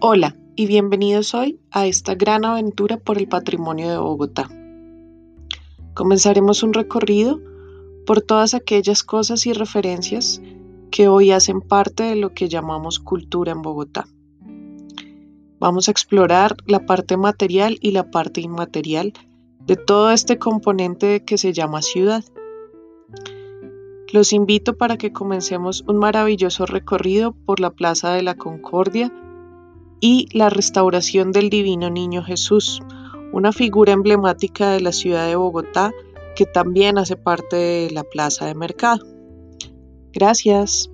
Hola y bienvenidos hoy a esta gran aventura por el patrimonio de Bogotá. Comenzaremos un recorrido por todas aquellas cosas y referencias que hoy hacen parte de lo que llamamos cultura en Bogotá. Vamos a explorar la parte material y la parte inmaterial de todo este componente que se llama ciudad. Los invito para que comencemos un maravilloso recorrido por la Plaza de la Concordia y la restauración del Divino Niño Jesús, una figura emblemática de la ciudad de Bogotá que también hace parte de la Plaza de Mercado. Gracias.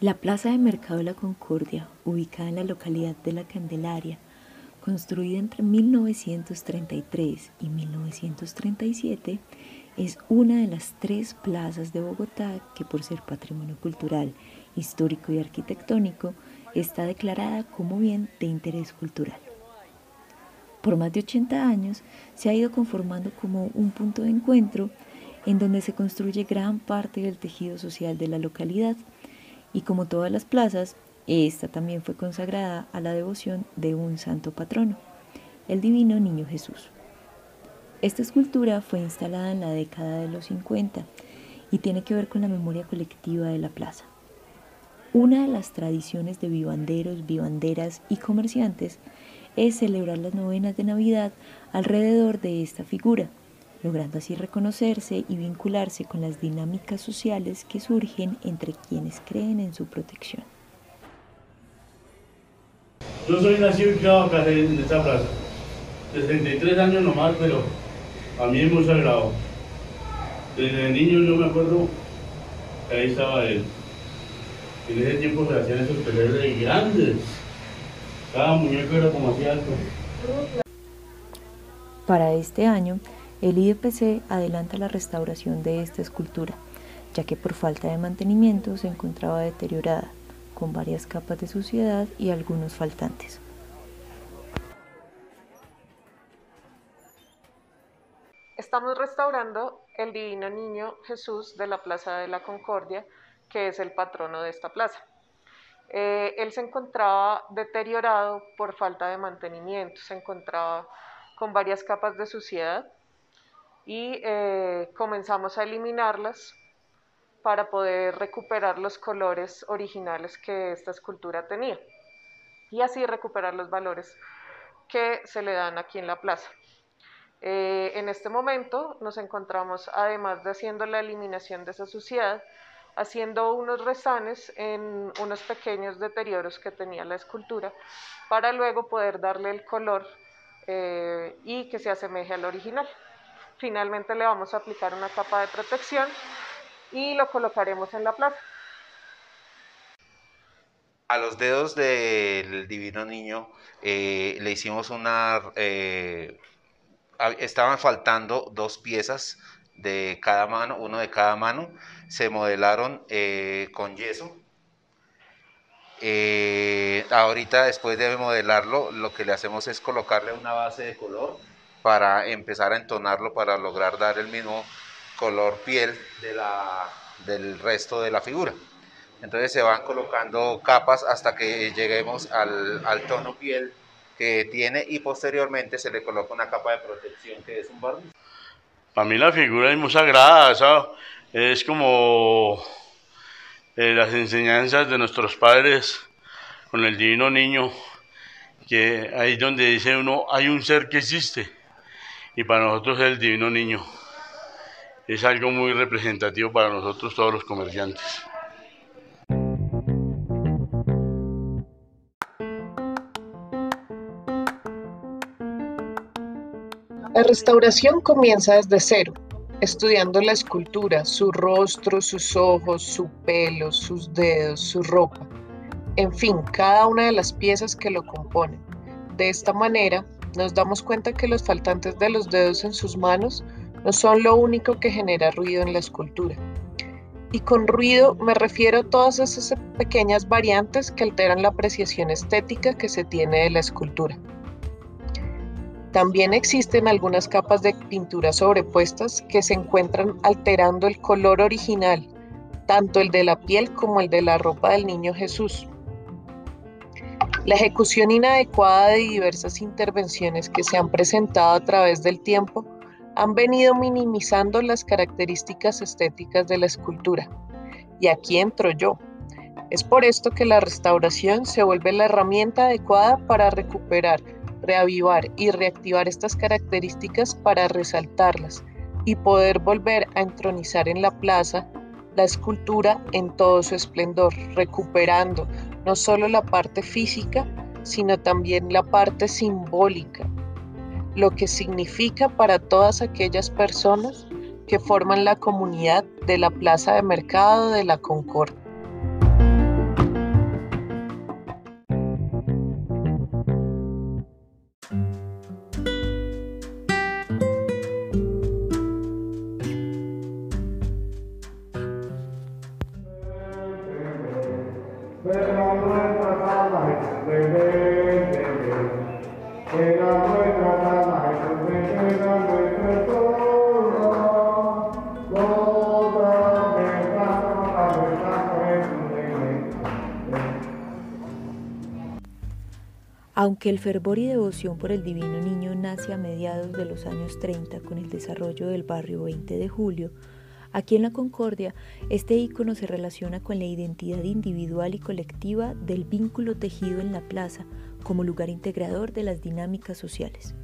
La Plaza de Mercado de la Concordia, ubicada en la localidad de La Candelaria, construida entre 1933 y 1937, es una de las tres plazas de Bogotá que por ser patrimonio cultural, histórico y arquitectónico está declarada como bien de interés cultural. Por más de 80 años se ha ido conformando como un punto de encuentro en donde se construye gran parte del tejido social de la localidad y como todas las plazas, esta también fue consagrada a la devoción de un santo patrono, el Divino Niño Jesús. Esta escultura fue instalada en la década de los 50 y tiene que ver con la memoria colectiva de la plaza. Una de las tradiciones de vivanderos, vivanderas y comerciantes es celebrar las novenas de Navidad alrededor de esta figura, logrando así reconocerse y vincularse con las dinámicas sociales que surgen entre quienes creen en su protección. Yo soy nacido y criado acá en esta plaza. 63 años nomás, pero a mí es muy sagrado. Desde niño yo me acuerdo que ahí estaba él. En ese tiempo se hacían esos peleles grandes. Cada muñeco era como así alto. Para este año, el IDPC adelanta la restauración de esta escultura, ya que por falta de mantenimiento se encontraba deteriorada, con varias capas de suciedad y algunos faltantes. Estamos restaurando el Divino Niño Jesús de la Plaza de la Concordia, que es el patrono de esta plaza. Eh, él se encontraba deteriorado por falta de mantenimiento, se encontraba con varias capas de suciedad y eh, comenzamos a eliminarlas para poder recuperar los colores originales que esta escultura tenía y así recuperar los valores que se le dan aquí en la plaza. Eh, en este momento nos encontramos, además de haciendo la eliminación de esa suciedad, haciendo unos resanes en unos pequeños deterioros que tenía la escultura para luego poder darle el color eh, y que se asemeje al original. Finalmente le vamos a aplicar una capa de protección y lo colocaremos en la plaza. A los dedos del Divino Niño eh, le hicimos una... Eh, estaban faltando dos piezas de cada mano, uno de cada mano. Se modelaron eh, con yeso. ahorita después de modelarlo, lo que le hacemos es colocarle una base de color para empezar a entonarlo para lograr dar el mismo color piel de la, del resto de la figura. Entonces se van colocando capas hasta que lleguemos al, al tono piel que tiene y posteriormente se le coloca una capa de protección que es un barniz. Para mí la figura es muy sagrada, es como eh, las enseñanzas de nuestros padres con el divino niño, que ahí donde dice uno, hay un ser que existe y para nosotros el Divino Niño. Es algo muy representativo para nosotros todos los comerciantes. La restauración comienza desde cero, estudiando la escultura, su rostro, sus ojos, su pelo, sus dedos, su ropa. en fin, cada una de las piezas que lo componen. De esta manera, nos damos cuenta que los faltantes de los dedos en sus manos no son lo único que genera ruido en la escultura. Y con ruido me refiero a todas esas pequeñas variantes que alteran la apreciación estética que se tiene de la escultura. También existen algunas capas de pintura sobrepuestas que se encuentran alterando el color original, tanto el de la piel como el de la ropa del niño Jesús. La ejecución inadecuada de diversas intervenciones que se han presentado a través del tiempo han venido minimizando las características estéticas de la escultura. Y aquí entro yo. Es por esto que la restauración se vuelve la herramienta adecuada para recuperar, reavivar y reactivar estas características para resaltarlas y poder volver a entronizar en la plaza la escultura en todo su esplendor, recuperando no solo la parte física, sino también la parte simbólica, lo que significa para todas aquellas personas que forman la comunidad de la Plaza de Mercado de la Concordia. Aunque el fervor y devoción por el Divino Niño nace a mediados de los años 30 con el desarrollo del barrio 20 de julio, aquí en la Concordia este ícono se relaciona con la identidad individual y colectiva del vínculo tejido en la plaza como lugar integrador de las dinámicas sociales.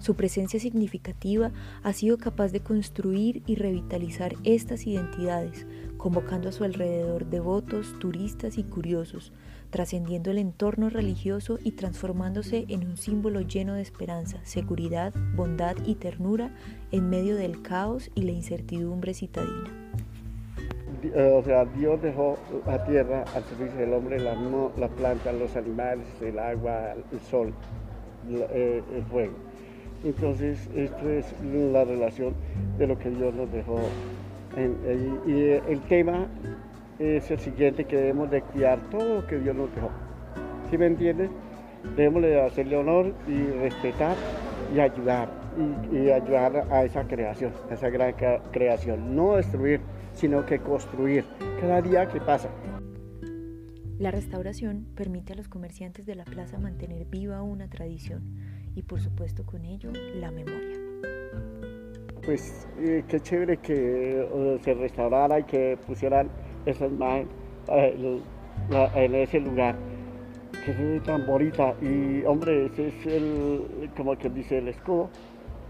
Su presencia significativa ha sido capaz de construir y revitalizar estas identidades, convocando a su alrededor devotos, turistas y curiosos, trascendiendo el entorno religioso y transformándose en un símbolo lleno de esperanza, seguridad, bondad y ternura en medio del caos y la incertidumbre citadina. Eh, o sea, Dios dejó la tierra al servicio del hombre, la, la planta, los animales, el agua, el sol, eh, el fuego. Entonces, esto es la relación de lo que Dios nos dejó. y el tema es el siguiente, que debemos de cuidar todo lo que Dios nos dejó. ¿Sí me entiendes? Debemos de hacerle honor y respetar y ayudar, y, ayudar a esa creación, a esa gran creación. No destruir, sino que construir cada día que pasa. La restauración permite a los comerciantes de la plaza mantener viva una tradición y por supuesto con ello la memoria. Pues eh, qué chévere que eh, se restaurara y que pusieran esa imagen eh, en ese lugar que se ve tan bonita. Y hombre ese es el como que dice el escudo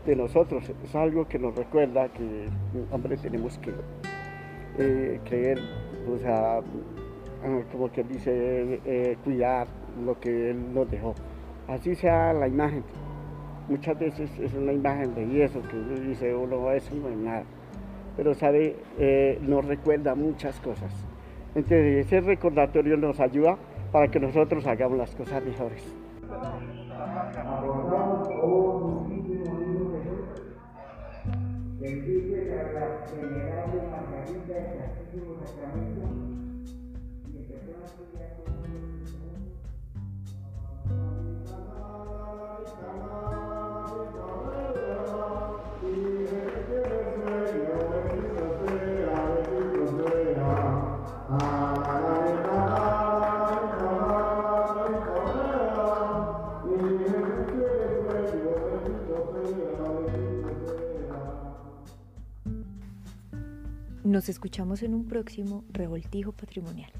de nosotros. Es algo que nos recuerda que hombre tenemos que eh, creer o sea ah, como que dice eh, cuidar lo que él nos dejó. Así sea la imagen. Muchas veces es una imagen de yeso que dice uno eso no es nada pero sabe, eh, nos recuerda muchas cosas. Entonces ese recordatorio nos ayuda para que nosotros hagamos las cosas mejores. Nos escuchamos en un próximo revoltijo patrimonial.